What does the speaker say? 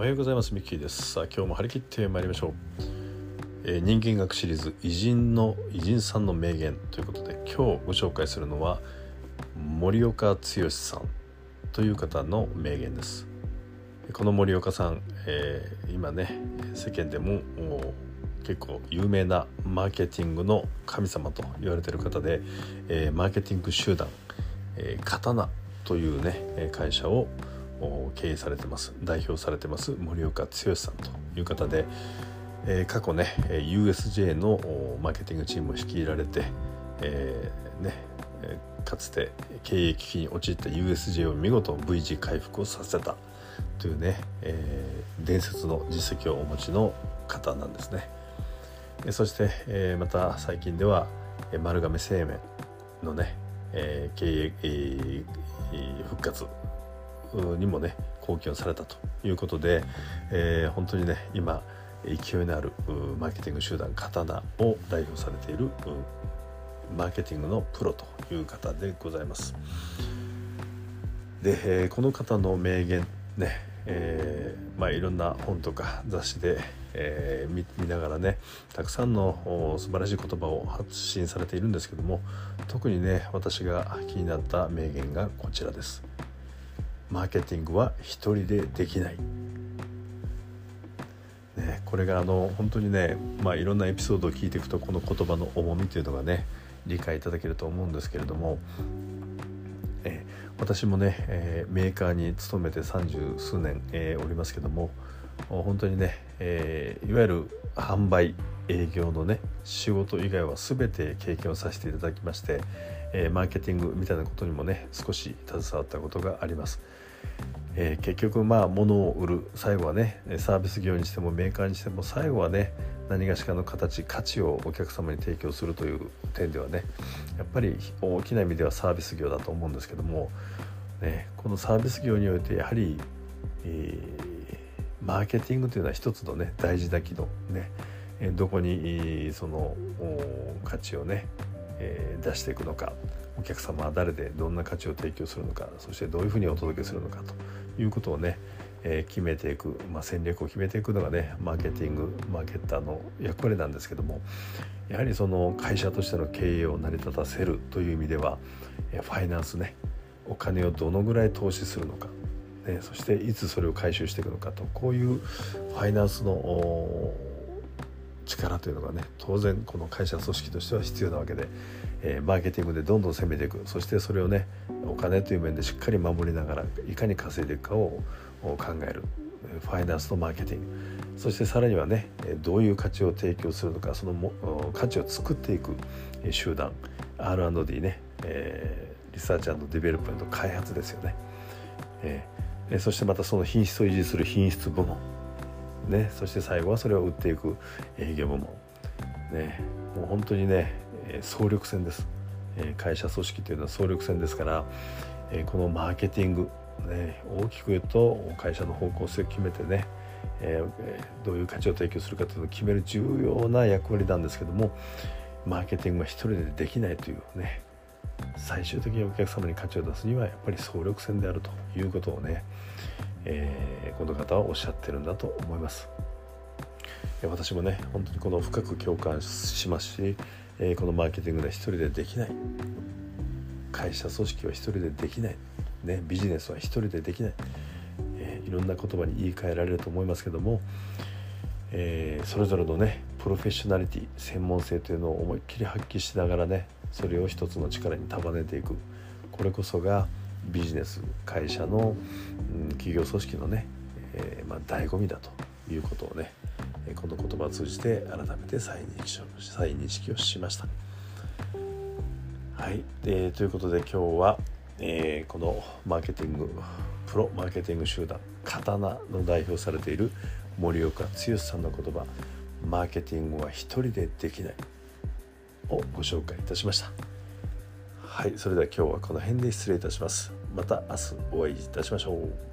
おはようございます。ミッキーです。さあ今日も張り切ってまいりましょう、えー、人間学シリーズ偉人の偉人さんの名言ということで今日ご紹介するのは森岡剛さんという方の名言です。この森岡さん、えー、今ね世間でも結構有名なマーケティングの神様と言われてる方で、えー、マーケティング集団、えー、刀というね会社を経営されてます代表されてます森岡剛さんという方で、えー、過去ね USJ のマーケティングチームを率いられて、えー、ねかつて経営危機に陥った USJ を見事 V 字回復をさせたというね、えー、伝説の実績をお持ちの方なんですね。そして、えー、また最近では丸亀製麺のね、えー、経営、えー、復活にもね貢献されたということで、えー、本当にね今勢いのあるマーケティング集団刀を代表されているマーケティングのプロという方でございます。で、えー、この方の名言ね、えー、まあいろんな本とか雑誌で、えー、見見ながらねたくさんの素晴らしい言葉を発信されているんですけども特にね私が気になった名言がこちらです。マーケティングは一人でできない、ね、これがあの本当にね、まあ、いろんなエピソードを聞いていくとこの言葉の重みというのがね理解いただけると思うんですけれども、え私もね、えー、メーカーに勤めて三十数年、えー、おりますけども本当にね、え、いわゆる販売営業のね仕事以外は全て経験をさせていただきまして、え、マーケティングみたいなことにもね少し携わったことがあります。えー、結局まあ物を売る最後はねサービス業にしてもメーカーにしても最後はね何がしかの形価値をお客様に提供するという点ではねやっぱり大きな意味ではサービス業だと思うんですけども、ね、このサービス業においてやはり、えー、マーケティングというのは一つのね大事な機能ねどこにその価値をね出していくのかお客様は誰でどんな価値を提供するのかそしてどういうふうにお届けするのかということをね、え、決めていく、まあ、戦略を決めていくのがねマーケティングマーケッターの役割なんですけどもやはりその会社としての経営を成り立たせるという意味では、え、ファイナンスねお金をどのぐらい投資するのか、ね、そしていつそれを回収していくのかとこういうファイナンスの力というのがね当然この会社組織としては必要なわけで、えー、マーケティングでどんどん攻めていく。そしてそれをねお金という面でしっかり守りながらいかに稼いでいくかを考える。ファイナンスとマーケティング。そしてさらにはねどういう価値を提供するのかそのも価値を作っていく集団。R&D ね、えー、 research development 開発ですよね、えー、そしてまたその品質を維持する品質部門。ね、そして最後はそれを売っていく営業部門、ね、もう本当にね総力戦です、会社組織というのは総力戦ですから、このマーケティング、ね、大きく言うと会社の方向性を決めてね、どういう価値を提供するかというのを決める重要な役割なんですけどもマーケティングは一人でできないというね最終的にお客様に価値を出すにはやっぱり総力戦であるということをね、えー、この方はおっしゃってるんだと思います。私もね本当にこの深く共感しますし、えー、このマーケティングで一人でできない。会社組織は一人でできない、ね、ビジネスは一人でできない、えー、いろんな言葉に言い換えられると思いますけども、え、それぞれのねプロフェッショナリティ専門性というのを思いっきり発揮しながらねそれを一つの力に束ねていく。これこそがビジネス会社の、うん、企業組織のね、えー、まあ、醍醐味だということをねこの言葉を通じて改めて再認識を再認識をしました。はい、えー、ということで今日は、えー、このマーケティングプロマーケティング集団刀の代表されている森岡剛さんの言葉「マーケティングは一人でできない」をご紹介いたしました。はいそれでは今日はこの辺で失礼いたします。また明日お会いいたしましょう。